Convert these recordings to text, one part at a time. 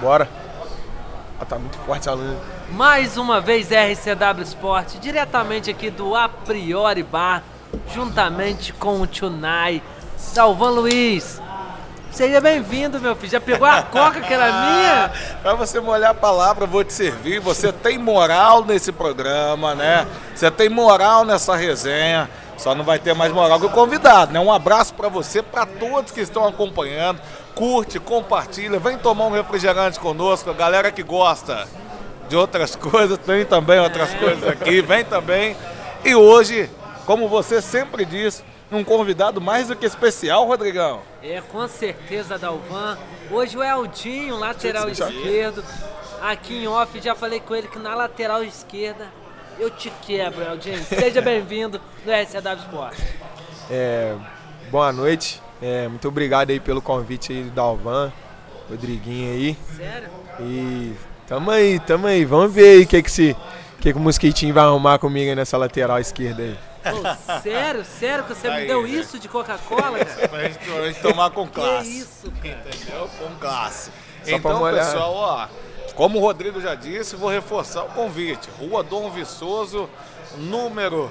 Bora. Ah, tá muito forte essa luz. Mais uma vez RCW Sport, diretamente aqui do A Priori Bar, juntamente com o Tunai, Salvan Luiz. Seja bem-vindo, meu filho. Já pegou a coca que era minha? pra você molhar a palavra, eu vou te servir. Você tem moral nesse programa, né? Você tem moral nessa resenha. Só não vai ter mais moral que o convidado, né? Um abraço para você, para todos que estão acompanhando. Curte, compartilha, vem tomar um refrigerante conosco. A galera que gosta de outras coisas, tem também outras coisas aqui, vem também. E hoje, como você sempre diz, um convidado mais do que especial, Rodrigão. É, com certeza, Dalvan. Hoje o Eldinho, lateral esquerdo. Aqui em off, já falei com ele que na lateral esquerda eu te quebro, Eldinho. Seja bem-vindo no SCW Sport. É, boa noite. É, muito obrigado aí pelo convite aí do Dalvan, Rodriguinho aí. Sério? E tamo aí, tamo aí. Vamos ver aí o que que, se, que, que o Mosquitinho vai arrumar comigo aí nessa lateral esquerda aí. Pô, sério? Sério que você Aí, me deu né? isso de Coca-Cola, cara? Pra gente, pra gente tomar com classe. Que isso, cara? Entendeu? Com classe. Só pra então, pessoal, ó, como o Rodrigo já disse, vou reforçar o convite. Rua Dom Viçoso, número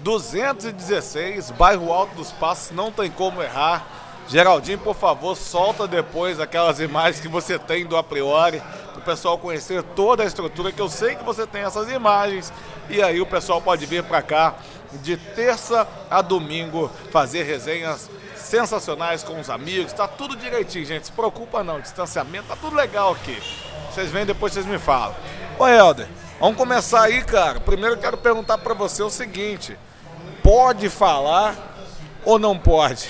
216, bairro Alto dos Passos, não tem como errar. Geraldinho, por favor, solta depois aquelas imagens que você tem do a priori, para o pessoal conhecer toda a estrutura, que eu sei que você tem essas imagens. E aí o pessoal pode vir para cá de terça a domingo fazer resenhas sensacionais com os amigos, tá tudo direitinho, gente. Se preocupa não, distanciamento, tá tudo legal aqui. Vocês vêm depois vocês me falam. Ô Helder, vamos começar aí, cara. Primeiro eu quero perguntar pra você o seguinte: pode falar ou não pode?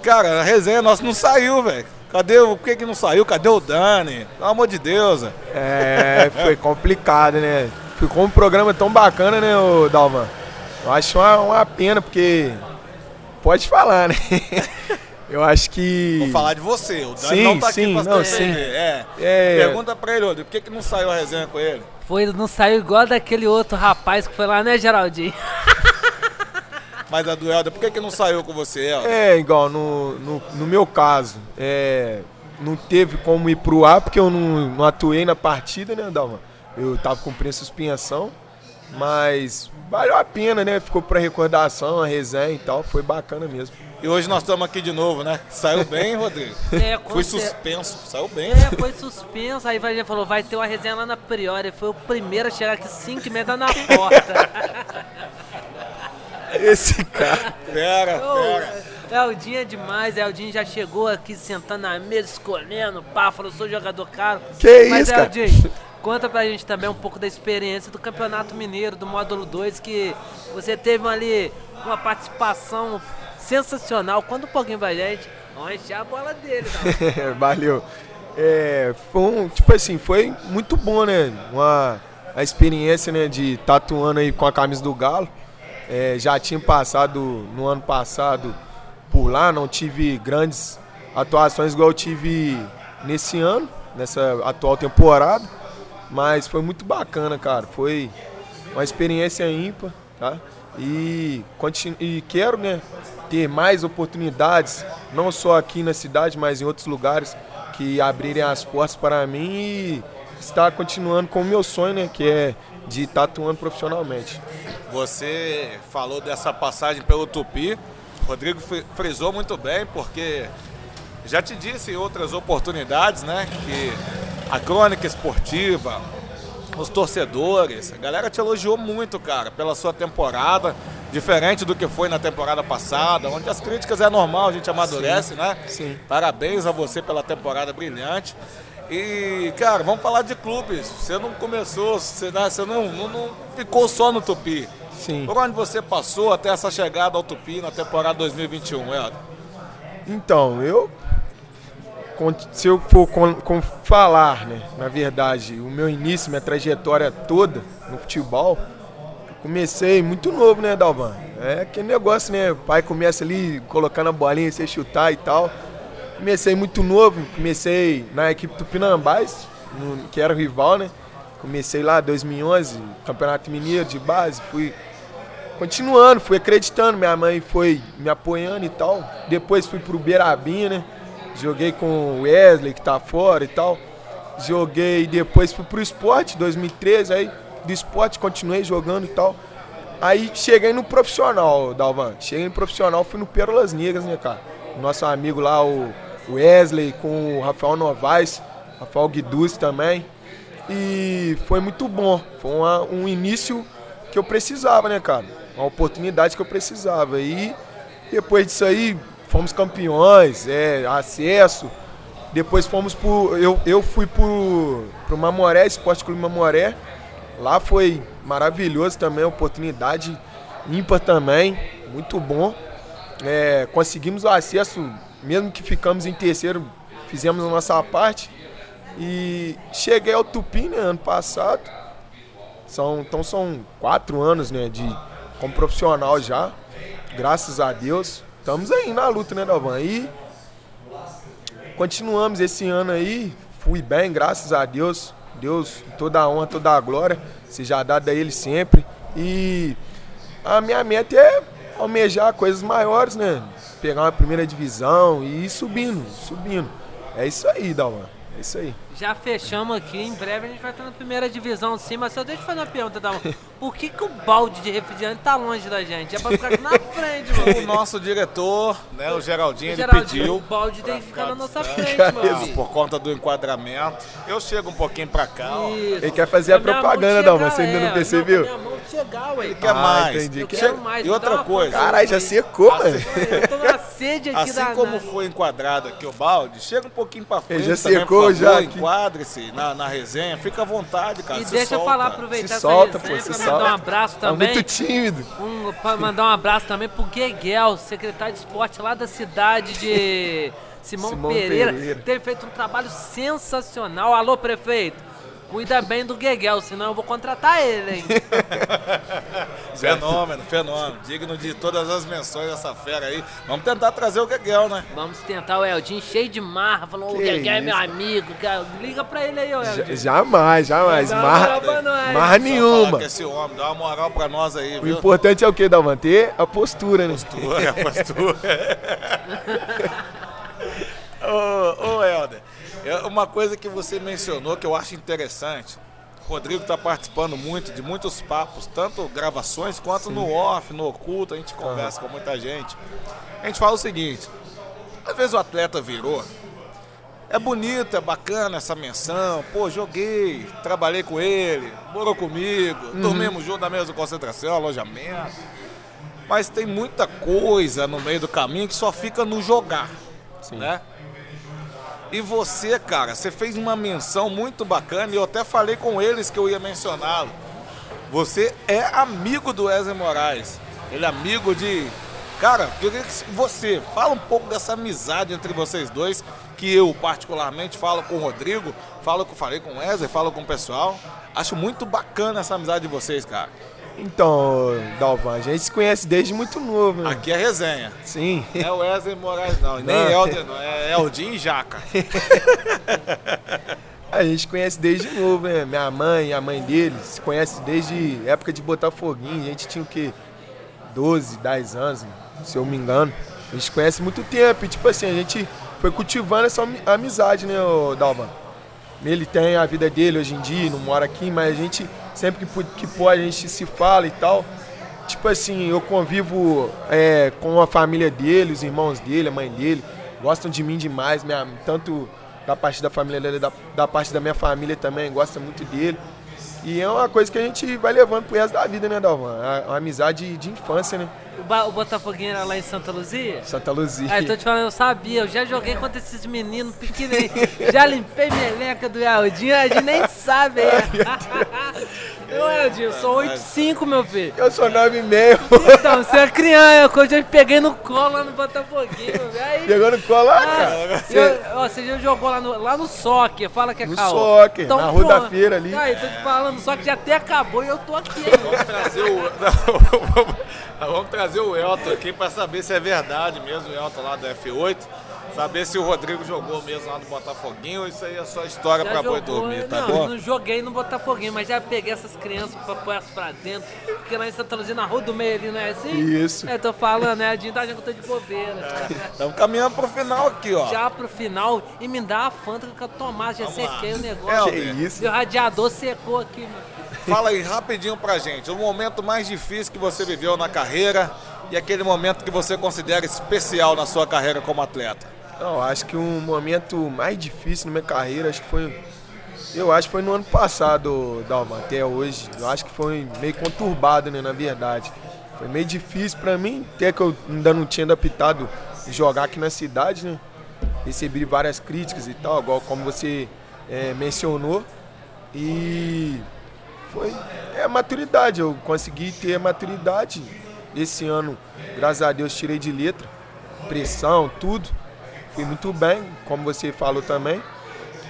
Cara, a resenha nossa não saiu, velho. Cadê o. Por que, que não saiu? Cadê o Dani? Pelo amor de Deus. É, foi complicado, né? Ficou um programa tão bacana, né, ô Dalvan? Eu acho uma, uma pena, porque. Pode falar, né? Eu acho que. Vou falar de você. O Dani Sim, não tá sim, aqui pra não, sim. defender. É. É. Pergunta pra ele, Rodrigo, por que, que não saiu a resenha com ele? Foi, não saiu igual daquele outro rapaz que foi lá, né, Geraldinho? Mas a do Helder, por que, que não saiu com você, Helder? É, igual no, no, no meu caso, é, não teve como ir pro ar porque eu não, não atuei na partida, né, Dalma? Eu tava cumprindo suspensão, mas valeu a pena, né? Ficou pra recordação, a resenha e tal, foi bacana mesmo. E hoje nós estamos aqui de novo, né? Saiu bem, Rodrigo? É, cer- suspenso. Saiu bem. É, foi suspenso. Aí ele falou, vai ter uma resenha lá na Priori. Foi o primeiro a chegar aqui 5 e meia na porta. Esse cara. Pera, pera. Ô, Eldinho é demais, Eldinho já chegou aqui sentando na mesa, escolhendo, pá, falou, sou jogador caro. Que Mas, isso, cara? Eldinho, conta pra gente também um pouco da experiência do Campeonato Mineiro, do módulo 2, que você teve ali uma participação sensacional. Conta um pouquinho pra gente. Vamos encher a bola dele, tá? Valeu. É, foi um, tipo assim, foi muito bom, né? Uma, a experiência, né, de tatuando aí com a camisa do Galo. É, já tinha passado no ano passado por lá, não tive grandes atuações igual eu tive nesse ano, nessa atual temporada. Mas foi muito bacana, cara. Foi uma experiência ímpar, tá? E, e quero, né, ter mais oportunidades, não só aqui na cidade, mas em outros lugares que abrirem as portas para mim e estar continuando com o meu sonho, né, que é de estar atuando profissionalmente. Você falou dessa passagem pelo Tupi. Rodrigo fri- frisou muito bem, porque já te disse em outras oportunidades, né? Que a crônica esportiva, os torcedores, a galera te elogiou muito, cara, pela sua temporada, diferente do que foi na temporada passada, onde as críticas é normal, a gente amadurece, né? sim. Parabéns a você pela temporada brilhante. E, cara, vamos falar de clubes. Você não começou, você, né, você não, não- não ficou só no Tupi. Sim. Por onde você passou até essa chegada ao Tupi na temporada 2021, Helder? Então, eu. Se eu for con- com- falar, né, na verdade, o meu início, minha trajetória toda no futebol, comecei muito novo, né, Dalvan? É aquele negócio, né? O pai começa ali colocando a bolinha, você chutar e tal. Comecei muito novo, comecei na equipe Tupinambás, no- que era o rival, né? Comecei lá em 2011, Campeonato Mineiro de base, fui continuando, fui acreditando, minha mãe foi me apoiando e tal. Depois fui pro Beirabinha, né? Joguei com o Wesley, que tá fora e tal. joguei depois fui pro esporte, 2013, aí do esporte continuei jogando e tal. Aí cheguei no profissional, Dalvan. Cheguei no profissional, fui no Pérolas Negras, né, cara? Nosso amigo lá, o Wesley, com o Rafael Novaes, Rafael Guiduz também. E foi muito bom. Foi uma, um início que eu precisava, né, cara? Uma oportunidade que eu precisava. E depois disso aí, fomos campeões, é, acesso. Depois fomos por. Eu, eu fui pro, pro Mamoré, Esporte Clube Mamoré. Lá foi maravilhoso também, oportunidade ímpar também, muito bom. É, conseguimos o acesso, mesmo que ficamos em terceiro, fizemos a nossa parte. E cheguei ao Tupi né, ano passado. São, então são quatro anos né, de, como profissional já. Graças a Deus. Estamos aí na luta, né, Dalvan? E continuamos esse ano aí. Fui bem, graças a Deus. Deus, toda a honra, toda a glória, seja dada a Ele sempre. E a minha meta é almejar coisas maiores, né? Pegar uma primeira divisão e ir subindo, subindo. É isso aí, Dalma. É isso aí. Já fechamos aqui, em breve a gente vai estar na primeira divisão sim, mas só deixa eu fazer uma pergunta, Dalma. Por que, que o balde de refrigerante tá longe da gente? É pra ficar aqui na frente, mano. O nosso diretor, né, o Geraldinho, ele Geraldinho, pediu. o balde tem que ficar na nossa frente, Isso. mano. Ah, por conta do enquadramento. Eu chego um pouquinho pra cá, ó. Isso. Ele quer fazer a minha propaganda, chegar, você ainda não percebeu? mão chegar, ué. Ele quer Ah, mais. entendi. Eu que- quero mais. E outra uma coisa. Caralho, já secou, Assim, mano. Eu tô na sede aqui Assim da. como da- foi enquadrado aqui o balde, chega um pouquinho pra frente. já também, secou já. Enquadre-se na, na resenha, fica à vontade, cara. E se deixa eu solta. falar, aproveitar Se essa solta, resenha pô, se pra solta. mandar um abraço Tá também. muito tímido. Um, pra mandar um abraço também pro Gueguel, secretário de esporte lá da cidade de Simão, Simão Pereira. Pereira. Tem feito um trabalho sensacional. Alô, prefeito. Cuida bem do Gueguel, senão eu vou contratar ele, hein? Fenômeno, fenômeno. Digno de todas as menções dessa fera aí. Vamos tentar trazer o Gueguel, né? Vamos tentar o Eldinho cheio de marra. Falou, o Que Gueguel é meu amigo. Liga pra ele aí, ô Eldinho. Jamais, jamais. Dá uma Marra, moral pra nós. marra nenhuma. que esse homem, dá uma moral pra nós aí, O viu? importante é o que, Dalvan? Ter a postura, né? Postura, postura. ô, ô, Helder, é uma coisa que você mencionou que eu acho interessante. O Rodrigo está participando muito de muitos papos, tanto gravações quanto no off, no oculto, a gente conversa com muita gente. A gente fala o seguinte, às vezes o atleta virou, é bonito, é bacana essa menção, pô, joguei, trabalhei com ele, morou comigo, dormimos junto na mesma concentração, alojamento. Mas tem muita coisa no meio do caminho que só fica no jogar, né? E você, cara, você fez uma menção muito bacana e eu até falei com eles que eu ia mencioná-lo. Você é amigo do Wesley Moraes. Ele é amigo de. Cara, queria que você fala um pouco dessa amizade entre vocês dois, que eu particularmente falo com o Rodrigo, falo com, falei com o Wesley, falo com o pessoal. Acho muito bacana essa amizade de vocês, cara. Então, Dalvan, a gente se conhece desde muito novo, né? Aqui é resenha. Sim. Não é Wesley Moraes, não. Nem Não. Helder, não. É Eldin e Jaca. A gente conhece desde novo, né? Minha mãe, a mãe dele, se conhece desde época de Botafoguinho. A gente tinha o quê? 12, 10 anos, se eu me engano. A gente conhece muito tempo e, tipo assim, a gente foi cultivando essa ami- amizade, né, Dalvan? Ele tem a vida dele hoje em dia, não mora aqui, mas a gente, sempre que, que pode, a gente se fala e tal. Tipo assim, eu convivo é, com a família dele, os irmãos dele, a mãe dele. Gostam de mim demais, minha, tanto da parte da família dele, da, da parte da minha família também, gosta muito dele. E é uma coisa que a gente vai levando pro resto da vida, né, Dalvan? É uma amizade de infância, né? O, o Botafoguinho era lá em Santa Luzia? Santa Luzia. Ah, eu tô te falando, eu sabia, eu já joguei contra esses meninos pequenininhos. já limpei meleca do Eldinho, a gente nem sabe. Ô Eldinho, eu sou 8'5, meu filho. Eu sou 9,5. Então, você é criança, quando eu peguei no colo lá no Botafoguinho. Aí, Pegou no colo lá, ah, cara. eu- ó, você já jogou lá no, lá no soccer, fala que é No caô. soccer, na Rua da Feira ali. Aí, tô te falando, só que já até acabou e eu tô aqui. hein? Vamos trazer o. vamos trazer o Elton aqui para saber se é verdade mesmo, o Elton lá do F8. Saber se o Rodrigo jogou mesmo lá no Botafoguinho, isso aí é só história Já pra boi dormir, tá não, bom? não joguei no Botafoguinho, mas já peguei essas crianças pra pôr elas pra dentro. Porque lá em Santa Luzia, na rua do meio ali, não é assim? Isso. É, tô falando, né? A Dinho tá eu tô de bobeira. Estamos caminhando pro final aqui, ó. Já pro final, e me dá a fanta que eu tomar, já Vamos lá. sequei o É, negócio. Que isso? Meu radiador secou aqui, mano. Fala aí rapidinho pra gente, o momento mais difícil que você viveu na carreira e aquele momento que você considera especial na sua carreira como atleta. Não, acho que um momento mais difícil na minha carreira, acho que foi. Eu acho que foi no ano passado, Dalma, até hoje. Eu acho que foi meio conturbado, né, na verdade. Foi meio difícil pra mim, até que eu ainda não tinha adaptado jogar aqui na cidade, né? Recebi várias críticas e tal, igual como você eh, mencionou. E foi é maturidade, eu consegui ter maturidade. Esse ano, graças a Deus, tirei de letra, pressão, tudo. Fui muito bem, como você falou também.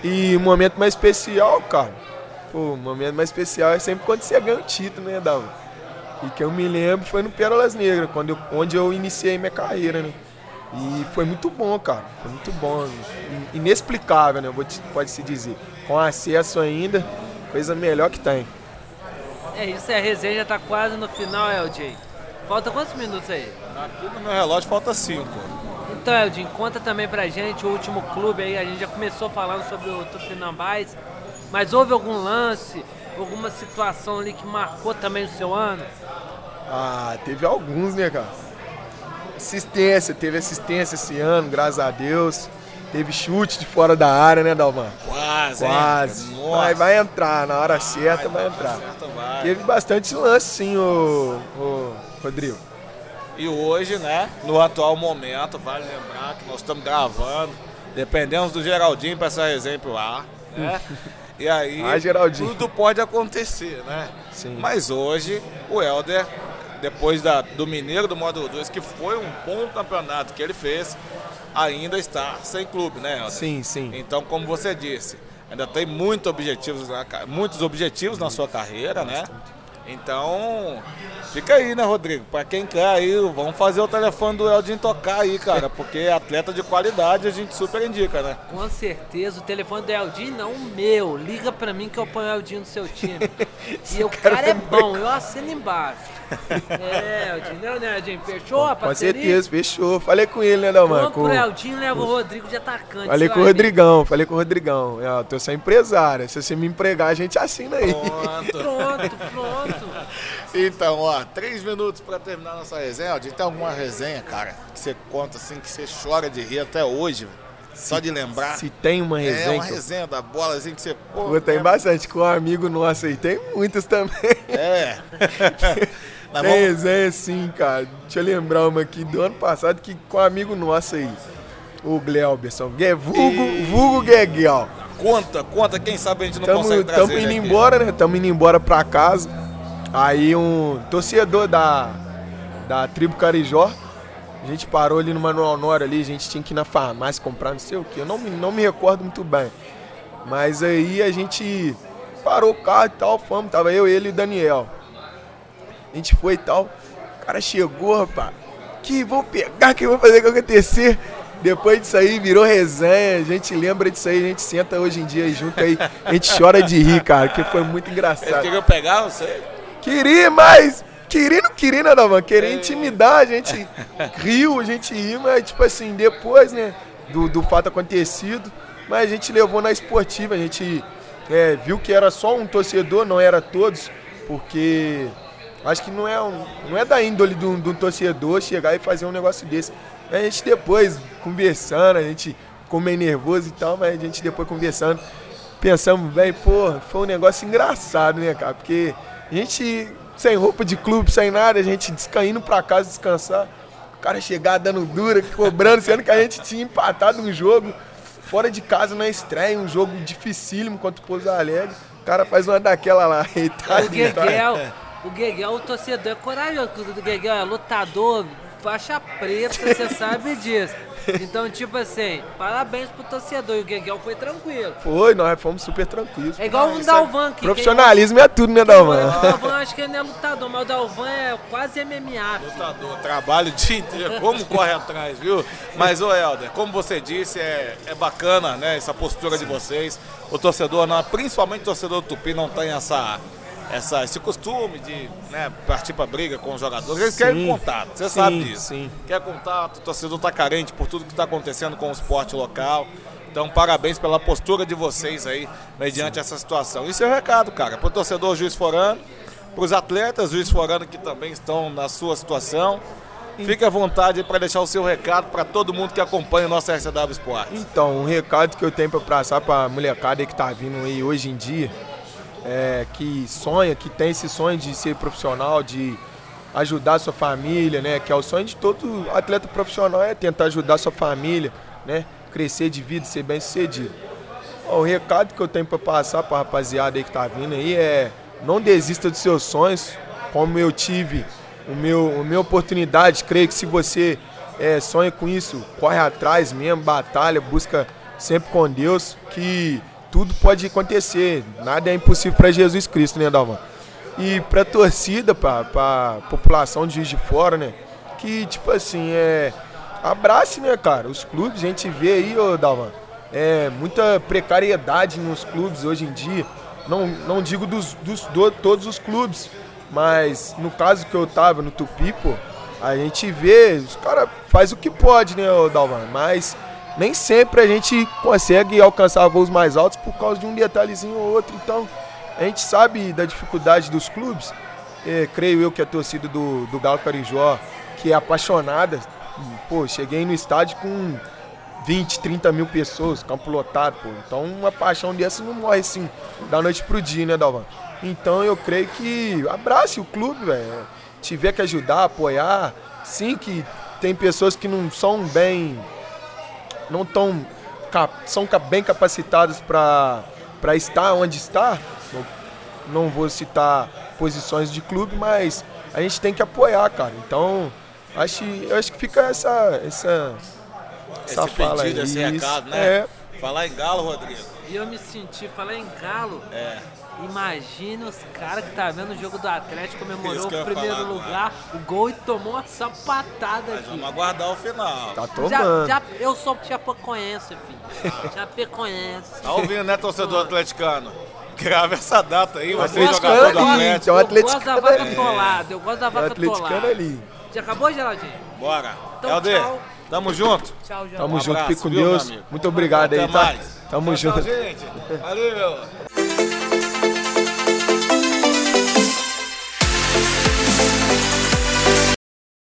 E o momento mais especial, cara, pô, o momento mais especial é sempre quando você ganha o título, né, Dava? E que eu me lembro foi no Pérolas Negras, quando eu, onde eu iniciei minha carreira, né? E foi muito bom, cara. Foi muito bom. In- Inexplicável, né? Pode-se dizer. Com acesso ainda, coisa melhor que tem. É isso, é, a resenha já tá quase no final, LJ. Falta quantos minutos aí? Aqui no meu relógio falta cinco. Então, Eldin, conta também pra gente o último clube aí. A gente já começou falando sobre o Tupinambás, mas houve algum lance, alguma situação ali que marcou também o seu ano? Ah, teve alguns, né, cara? Assistência, teve assistência esse ano, graças a Deus. Teve chute de fora da área, né, Dalman? Quase? Quase. Nossa. Vai, vai entrar, na hora certa vai entrar. Certo, vai. Teve bastante lance, sim, o, o Rodrigo. E hoje, né, no atual momento, vale lembrar que nós estamos gravando, dependemos do Geraldinho para essa resenha pro ar, né? E aí, Ah, tudo pode acontecer, né? Sim. Mas hoje, o Helder, depois da, do Mineiro do Módulo 2, que foi um bom campeonato que ele fez, ainda está sem clube, né, Helder? Sim, sim. Então, como você disse, ainda tem muito objetivos muitos objetivos na sua carreira, né? Então, fica aí, né, Rodrigo? Pra quem quer aí, vamos fazer o telefone do Eldin tocar aí, cara, porque atleta de qualidade a gente super indica, né? Com certeza, o telefone do Eldin não o meu. Liga pra mim que eu ponho o Eldin no seu time. e o cara é bom, eu assino embaixo. É, Eldin, não, né, Eldin? Fechou a Com parceria? certeza, fechou. Falei com ele, né, Dalman? Compra Com, o Eldin e leva o Rodrigo de atacante. falei com o. Rodrigão, falei com o Rodrigão. Eu tô sendo empresário. Se você me empregar, a gente assina aí. Pronto. Pronto, pronto. Então, ó, três minutos pra terminar nossa resenha. Eldin, tem alguma resenha, cara, que você conta assim, que você chora de rir até hoje, velho? Só de lembrar. Se tem uma é resenha. uma que eu- resenha da bola, assim, que você. Pô, Pô, tem é- bastante. Com um amigo nosso aí. Tem muitas também. É. Tem resenha sim, cara. Deixa eu lembrar uma aqui do ano passado que com um amigo nosso aí. O Gleuberson. Gue- Vulgo, E- vulgo Gueguel. Conta, conta, quem sabe a gente não Tamo, consegue trazer tamo indo aqui. embora, né? Tamo indo embora pra casa. Aí um torcedor da, da tribo Carijó. A gente parou ali no Manuel Honório ali, a gente tinha que ir na farmácia comprar não sei o que. Eu não, me- não me recordo muito bem. Mas aí a gente parou o carro e tal, fomos. Tava eu, ele e o Daniel. A gente foi e tal. O cara chegou, rapaz. Que vou pegar, que vou fazer que acontecer. Depois disso aí, virou resenha. A gente lembra disso aí, a gente senta hoje em dia junto aí. A gente chora de rir, cara, que foi muito Ele engraçado. queria pegar você? Queria, mas. Queria, não queria nada, mano. Queria intimidar, a gente riu, a gente riu, mas tipo assim, depois, né, do, do fato acontecido, mas a gente levou na esportiva, a gente é, viu que era só um torcedor, não era todos, porque acho que não é, um, não é da índole de um, de um torcedor chegar e fazer um negócio desse. A gente depois, conversando, a gente ficou meio nervoso e tal, mas a gente depois conversando, pensamos, velho, pô, foi um negócio engraçado, né, cara? Porque a gente, sem roupa de clube, sem nada, a gente indo pra casa descansar, o cara chegar dando dura, cobrando, sendo que a gente tinha empatado um jogo fora de casa na estreia, um jogo dificílimo contra o Pouso Alegre. O cara faz uma daquela lá. O Gueguel, o Gueguel, o torcedor é corajoso. O Gueguel é lutador, faixa preta, você sabe disso. Então, tipo assim, parabéns pro torcedor. E o Gueguel foi tranquilo. Foi, nós fomos super tranquilos. É igual o Dalvan que Profissionalismo é tudo, né, Dalvan? O Dalvan acho que ele não é lutador, mas o Dalvan é quase MMA. filho. Lutador, trabalho o dia inteiro, como corre atrás, viu? Mas, ô Helder, como você disse, é, é bacana, né, essa postura de vocês. O torcedor, não, principalmente o torcedor do Tupi, não tem essa, essa, esse costume de né, partir pra briga com os jogadores. Eles Sim. querem contato, você Sim, sabe disso. sim. Quer contato, o torcedor tá carente por tudo que tá acontecendo com o esporte local. Então, parabéns pela postura de vocês aí, mediante essa situação. Isso é o recado, cara, pro torcedor Juiz Forano, pros atletas Juiz Forano que também estão na sua situação. Fique à vontade para deixar o seu recado para todo mundo que acompanha o nosso RCW Esporte. Então, um recado que eu tenho para passar para a molecada que tá vindo aí hoje em dia, é, que sonha, que tem esse sonho de ser profissional, de ajudar a sua família, né? Que é o sonho de todo atleta profissional, é tentar ajudar a sua família, né? Crescer de vida, ser bem sucedido. O recado que eu tenho para passar para a rapaziada aí que tá vindo aí é não desista dos seus sonhos, como eu tive o meu, a minha oportunidade. Creio que se você é, sonha com isso, corre atrás mesmo, batalha, busca sempre com Deus, que tudo pode acontecer. Nada é impossível para Jesus Cristo, né, Dalvan? E pra torcida, pra, pra população de Juiz de Fora, né? Que, tipo assim, é. Abrace, né, cara? Os clubes, a gente vê aí, ô Dalvan, é muita precariedade nos clubes hoje em dia. Não, não digo dos, dos do- todos os clubes, mas no caso que eu tava no Tupi, pô, a gente vê, os caras faz o que pode, né, ô Dalvan? Mas nem sempre a gente consegue alcançar voos mais altos por causa de um detalhezinho ou outro. Então, a gente sabe da dificuldade dos clubes. É, creio eu que a torcida do, do Galo Carijó, que é apaixonada, pô, cheguei no estádio com 20, 30 mil pessoas, campo lotado, pô. Então uma paixão dessa não morre assim, da noite pro dia, né, Dalvan? Então eu creio que abrace o clube, velho. Tiver que ajudar, apoiar. Sim que tem pessoas que não são bem não tão cap- são bem capacitados para para estar onde está. Não, não vou citar posições de clube, mas a gente tem que apoiar, cara. Então, acho, eu acho que fica essa essa essa fala pedido, aí. esse recado, né? É, Falar em Galo, Rodrigo. E eu me senti, falar em Galo. É. Imagina os caras que tá vendo o jogo do Atlético comemorou o primeiro falar lugar, o gol e tomou uma sapatada Mas aqui. vamos aguardar o final. tá Já, tomando. já, eu sou chapecoense, filho. Chapecoense. Tá ouvindo, né, torcedor atleticano? Grave essa data aí, você Atleticano jogador do ali, Atlético. eu gosto da vaca ali. atolada, eu gosto da O vaca atleticano atolada. ali. Já acabou, Geraldinho? Bora. Então, Helder, tchau. tamo junto. Tchau, Geraldinho. Tamo Um junto, abraço, fique com Deus. Muito obrigado Até aí, tá? mais. Tamo Tchau, junto. gente. Valeu.